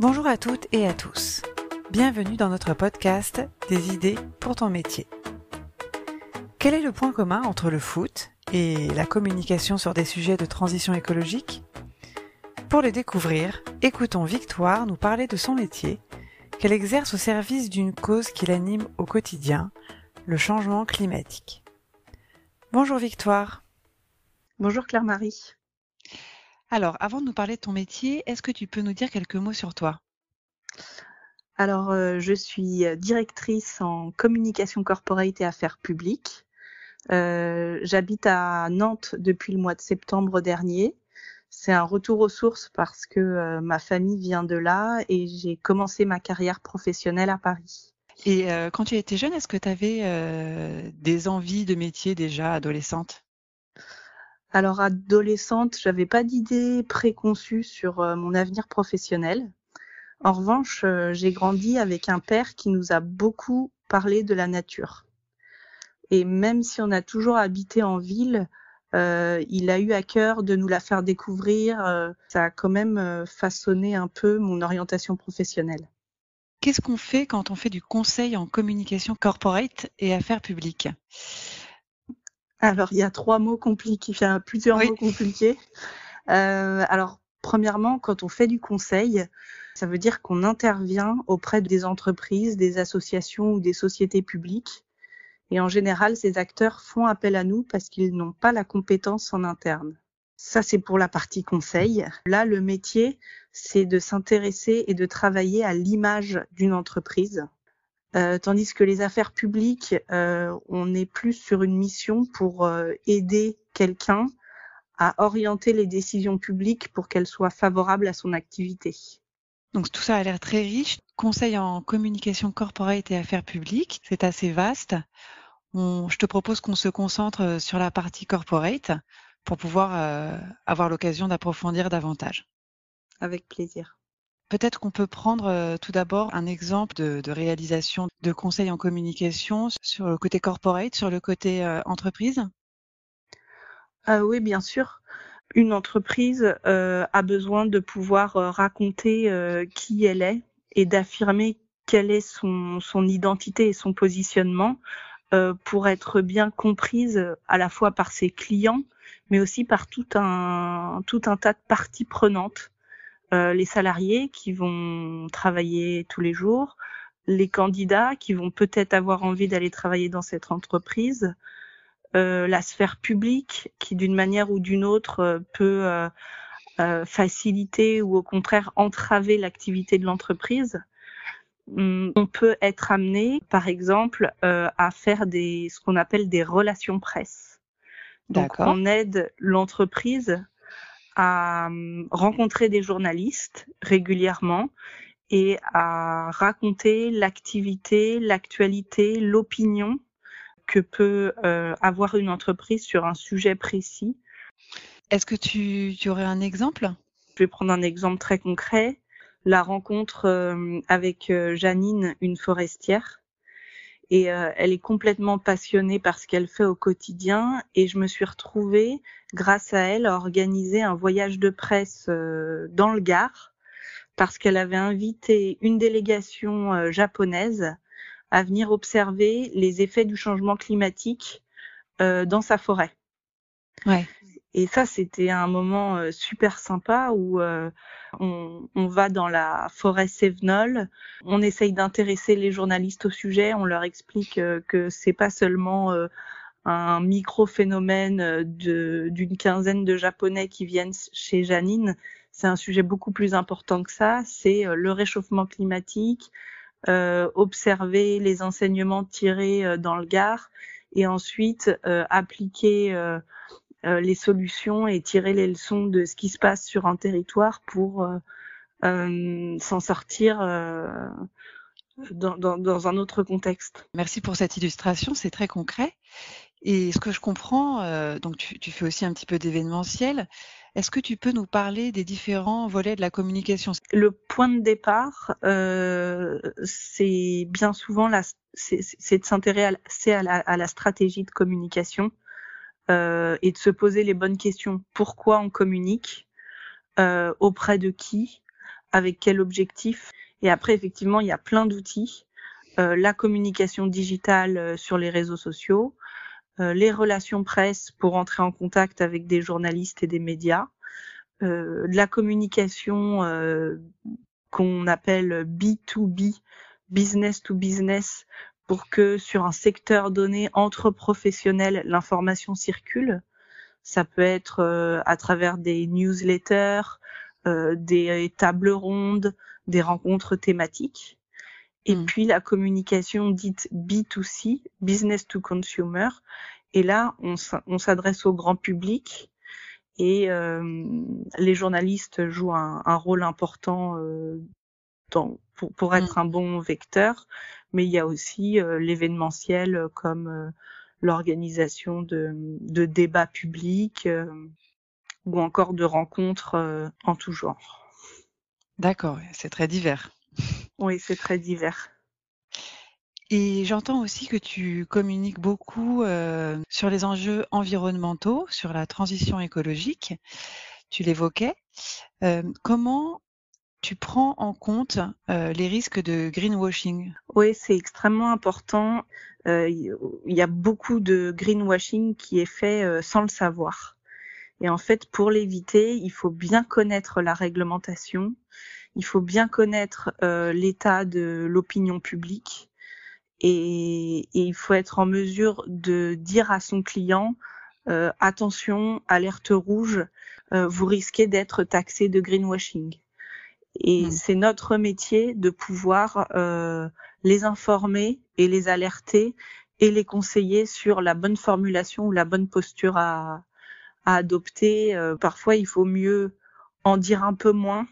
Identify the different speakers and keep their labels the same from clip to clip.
Speaker 1: Bonjour à toutes et à tous. Bienvenue dans notre podcast Des idées pour ton métier. Quel est le point commun entre le foot et la communication sur des sujets de transition écologique? Pour le découvrir, écoutons Victoire nous parler de son métier qu'elle exerce au service d'une cause qui l'anime au quotidien, le changement climatique. Bonjour Victoire.
Speaker 2: Bonjour Claire-Marie.
Speaker 1: Alors, avant de nous parler de ton métier, est-ce que tu peux nous dire quelques mots sur toi?
Speaker 2: Alors, euh, je suis directrice en communication corporate et affaires publiques. Euh, j'habite à Nantes depuis le mois de septembre dernier. C'est un retour aux sources parce que euh, ma famille vient de là et j'ai commencé ma carrière professionnelle à Paris.
Speaker 1: Et quand tu étais jeune, est-ce que tu avais des envies de métier déjà adolescente?
Speaker 2: Alors adolescente, j'avais pas d'idée préconçue sur euh, mon avenir professionnel. En revanche, euh, j'ai grandi avec un père qui nous a beaucoup parlé de la nature. Et même si on a toujours habité en ville, euh, il a eu à cœur de nous la faire découvrir. ça a quand même façonné un peu mon orientation professionnelle.
Speaker 1: Qu'est-ce qu'on fait quand on fait du conseil en communication corporate et affaires publiques?
Speaker 2: Alors, il y a trois mots compliqués, a plusieurs mots compliqués. Euh, alors, premièrement, quand on fait du conseil, ça veut dire qu'on intervient auprès des entreprises, des associations ou des sociétés publiques. Et en général, ces acteurs font appel à nous parce qu'ils n'ont pas la compétence en interne. Ça, c'est pour la partie conseil. Là, le métier, c'est de s'intéresser et de travailler à l'image d'une entreprise. Euh, tandis que les affaires publiques, euh, on est plus sur une mission pour euh, aider quelqu'un à orienter les décisions publiques pour qu'elles soient favorables à son activité.
Speaker 1: Donc tout ça a l'air très riche. Conseil en communication corporate et affaires publiques, c'est assez vaste. je te propose qu'on se concentre sur la partie corporate pour pouvoir avoir l'occasion d'approfondir davantage.
Speaker 2: Avec plaisir.
Speaker 1: Peut-être qu'on peut prendre euh, tout d'abord un exemple de, réalisation de conseils en communication sur le côté corporate, sur le côté euh, entreprise?
Speaker 2: Ah oui, bien sûr. Une entreprise euh, a besoin de pouvoir raconter qui elle est et d'affirmer quelle est son, identité et son positionnement pour être bien comprise à la fois par ses clients, mais aussi par tout un, tout un tas de parties prenantes euh, les salariés qui vont travailler tous les jours, les candidats qui vont peut-être avoir envie d'aller travailler dans cette entreprise, euh, la sphère publique qui d'une manière ou d'une autre euh, peut euh, faciliter ou au contraire entraver l'activité de l'entreprise. Hum, on peut être amené, par exemple, à faire des ce qu'on appelle des relations presse. Donc, on aide l'entreprise à hum, rencontrer des journalistes régulièrement et à raconter l'activité, l'actualité, l'opinion que peut euh, avoir une entreprise sur un sujet précis.
Speaker 1: Est-ce que tu, tu, aurais un exemple?
Speaker 2: Je vais prendre un exemple très concret. La rencontre euh, avec euh, Janine, une forestière, et euh, elle est complètement passionnée par ce qu'elle fait au quotidien et je me suis retrouvée grâce à elle à organiser un voyage de presse euh, dans le Gard parce qu'elle avait invité une délégation euh, japonaise à venir observer les effets du changement climatique dans sa forêt.
Speaker 1: Ouais.
Speaker 2: Et ça, c'était un moment euh, super sympa où euh, on, on, va dans la forêt Sévenol, on essaye d'intéresser les journalistes au sujet, on leur explique euh, que c'est pas seulement un micro-phénomène d'une quinzaine de Japonais qui viennent chez Janine, c'est un sujet beaucoup plus important que ça, c'est le réchauffement climatique, observer les enseignements tirés dans le Gard et ensuite appliquer euh, les solutions et tirer les leçons de ce qui se passe sur un territoire pour euh, euh, s'en sortir dans, dans, dans, un autre contexte.
Speaker 1: Merci pour cette illustration, c'est très concret. Et ce que je comprends, euh, donc tu, tu, fais aussi un petit peu d'événementiel. Est-ce que tu peux nous parler des différents volets de la communication?
Speaker 2: Le point de départ, euh, c'est bien souvent la, c'est de s'intéresser à, à, la stratégie de communication euh, et de se poser les bonnes questions. Pourquoi on communique euh, Auprès de qui avec quel objectif? Et après, effectivement, il y a plein d'outils. Euh, la communication digitale euh, sur les réseaux sociaux, euh, les relations presse pour entrer en contact avec des journalistes et des médias, euh, la communication qu'on appelle B2B, business to business, pour que sur un secteur donné entre professionnels, l'information circule. Ça peut être à travers des newsletters, des tables rondes, des rencontres thématiques. Et mmh. puis la communication dite B2C, business to consumer. Et là, on s'adresse au grand public et euh, les journalistes jouent un, un rôle important euh, dans, pour, pour, être mmh. un bon vecteur. Mais il y a aussi euh, l'événementiel comme euh, l'organisation de, de, débats publics euh, ou encore de rencontres en tout genre.
Speaker 1: D'accord, c'est très divers.
Speaker 2: Oui, c'est très divers.
Speaker 1: Et j'entends aussi que tu communiques beaucoup euh, sur les enjeux environnementaux, sur la transition écologique. Tu l'évoquais. Euh, comment tu prends en compte euh, les risques de greenwashing?
Speaker 2: Oui, c'est extrêmement important. Il y a beaucoup de greenwashing qui est fait sans le savoir. Et en fait, pour l'éviter, il faut bien connaître la réglementation, il faut bien connaître euh, l'état de l'opinion publique et, et, il faut être en mesure de dire à son client euh, attention, alerte rouge, euh, vous risquez d'être taxé de greenwashing. Et mmh. c'est notre métier de pouvoir euh, les informer et les alerter et les conseiller sur la bonne formulation ou la bonne posture à, à adopter. Euh, parfois, il faut mieux en dire un peu moins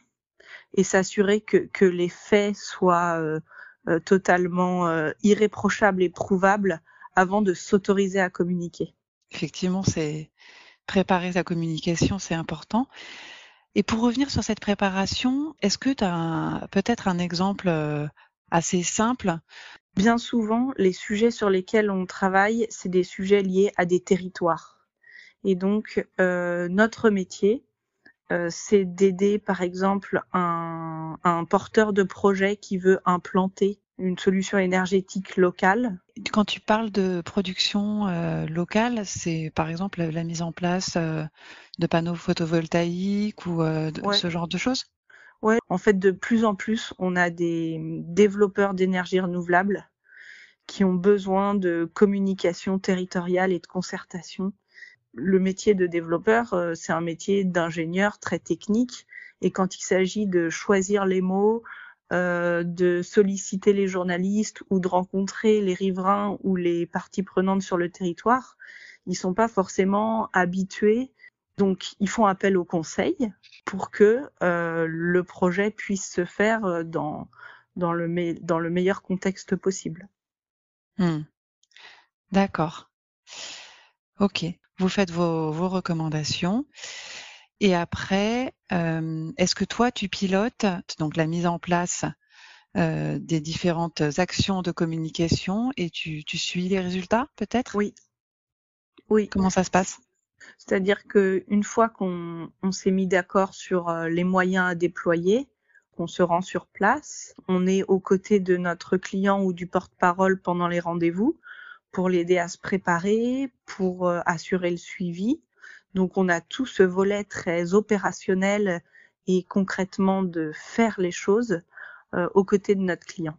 Speaker 2: et s'assurer que, que les faits soient euh, euh, totalement irréprochables et prouvables avant de s'autoriser à communiquer.
Speaker 1: Effectivement, c'est préparer sa communication, c'est important. Et pour revenir sur cette préparation, est-ce que tu as peut-être un exemple assez simple?
Speaker 2: Bien souvent, les sujets sur lesquels on travaille, c'est des sujets liés à des territoires. Et donc, euh, notre métier, euh, c'est d'aider, par exemple, un, un, porteur de projet qui veut implanter une solution énergétique locale.
Speaker 1: Quand tu parles de production euh, locale, c'est par exemple la mise en place euh, de panneaux photovoltaïques ou euh, de, ouais. ce genre de choses?
Speaker 2: Ouais, en fait, de plus en plus, on a des développeurs d'énergie renouvelable qui ont besoin de communication territoriale et de concertation le métier de développeur, euh, c'est un métier d'ingénieur très technique. Et quand il s'agit de choisir les mots, euh, de solliciter les journalistes ou de rencontrer les riverains ou les parties prenantes sur le territoire, ils sont pas forcément habitués. Donc, ils font appel au conseil pour que euh, le projet puisse se faire dans, dans, le, dans le meilleur contexte possible.
Speaker 1: Hmm. D'accord. Ok vous faites vos, vos recommandations. Et après, euh, est-ce que toi, tu pilotes donc la mise en place euh, des différentes actions de communication et tu, tu suis les résultats, peut-être?
Speaker 2: Oui. Oui.
Speaker 1: Comment ça se passe?
Speaker 2: C'est-à-dire que une fois qu'on on, s'est mis d'accord sur euh, les moyens à déployer, qu'on se rend sur place, on est aux côtés de notre client ou du porte-parole pendant les rendez-vous pour l'aider à se préparer, pour euh, assurer le suivi. Donc on a tout ce volet très opérationnel et concrètement de faire les choses euh, aux côtés de notre client.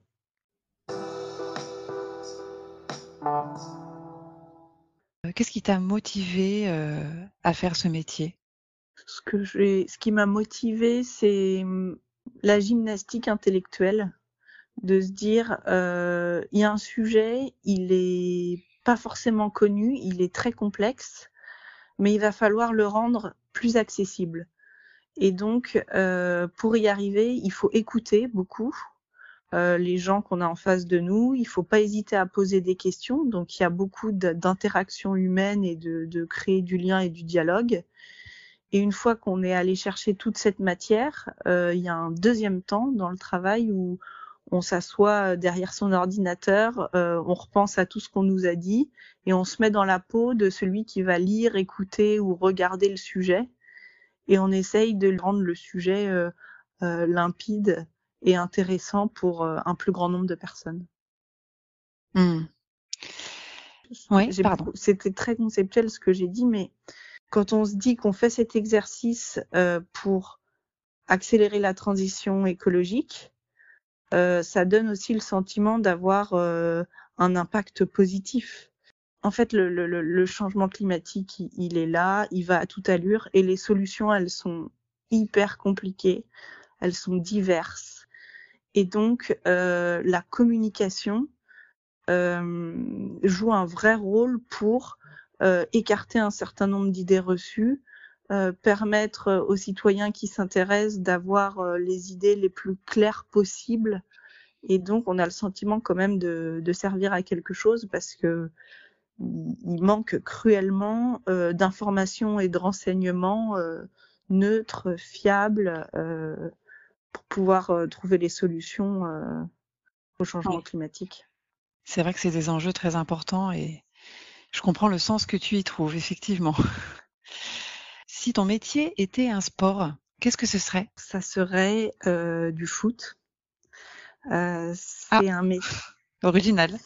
Speaker 1: Euh, qu'est-ce qui t'a motivé euh, à faire ce métier?
Speaker 2: Ce que ce qui m'a motivé, c'est hum, la gymnastique intellectuelle de se dire euh, il y a un sujet, il est pas forcément connu, il est très complexe, mais il va falloir le rendre plus accessible. Et donc, euh, pour y arriver, il faut écouter beaucoup euh, les gens qu'on a en face de nous. Il faut pas hésiter à poser des questions. Donc, il y a beaucoup d'interactions humaines et de, de, créer du lien et du dialogue. Et une fois qu'on est allé chercher toute cette matière, euh, il y a un deuxième temps dans le travail où on s'assoit derrière son ordinateur, euh, on repense à tout ce qu'on nous a dit et on se met dans la peau de celui qui va lire, écouter ou regarder le sujet et on essaye de rendre le sujet euh, limpide et intéressant pour un plus grand nombre de personnes.
Speaker 1: Mmh. Oui, pardon.
Speaker 2: C'était très conceptuel ce que j'ai dit, mais quand on se dit qu'on fait cet exercice pour accélérer la transition écologique, euh, ça donne aussi le sentiment d'avoir euh, un impact positif. En fait, le, le, le changement climatique, il, il, est là, il va à toute allure, et les solutions, elles sont hyper compliquées, elles sont diverses. Et donc, euh, la communication euh, joue un vrai rôle pour euh, écarter un certain nombre d'idées reçues, euh, permettre aux citoyens qui s'intéressent d'avoir euh, les idées les plus claires possibles. Et donc, on a le sentiment quand même de, de servir à quelque chose parce que il manque cruellement euh, d'informations et de renseignements neutres, fiables, pour pouvoir trouver les solutions au changement climatique.
Speaker 1: C'est vrai que c'est des enjeux très importants et je comprends le sens que tu y trouves, effectivement. Si ton métier était un sport, qu'est-ce que ce serait?
Speaker 2: Ça serait euh, du foot. Euh, c'est ah. un métier
Speaker 1: original.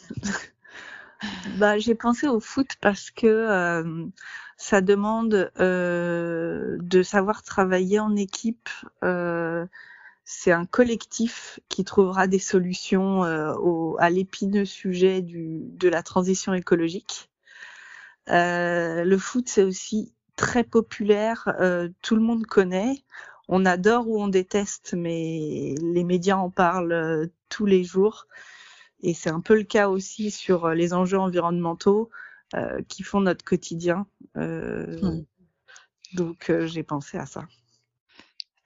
Speaker 2: bah, j'ai pensé au foot parce que euh, ça demande de savoir travailler en équipe. C'est un collectif qui trouvera des solutions au, à l'épineux sujet du, de la transition écologique. le foot, c'est aussi très populaire, euh, tout le monde connaît. On adore ou on déteste, mais les médias en parlent euh, tous les jours. Et c'est un peu le cas aussi sur euh, les enjeux environnementaux qui font notre quotidien. Hmm. Donc j'ai pensé à ça.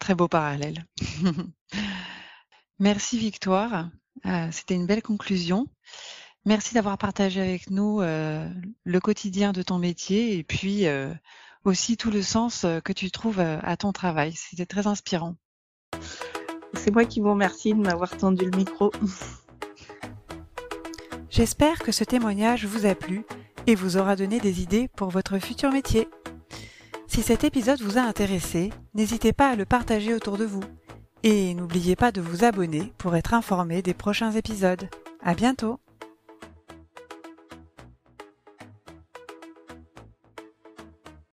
Speaker 1: Très beau parallèle. Merci Victoire. C'était une belle conclusion. Merci d'avoir partagé avec nous le quotidien de ton métier et puis aussi tout le sens euh, que tu trouves euh, à ton travail. C'était très inspirant.
Speaker 2: C'est moi qui vous remercie de m'avoir tendu le micro.
Speaker 1: J'espère que ce témoignage vous a plu et vous aura donné des idées pour votre futur métier. Si cet épisode vous a intéressé, n'hésitez pas à le partager autour de vous. Et n'oubliez pas de vous abonner pour être informé des prochains épisodes. À bientôt!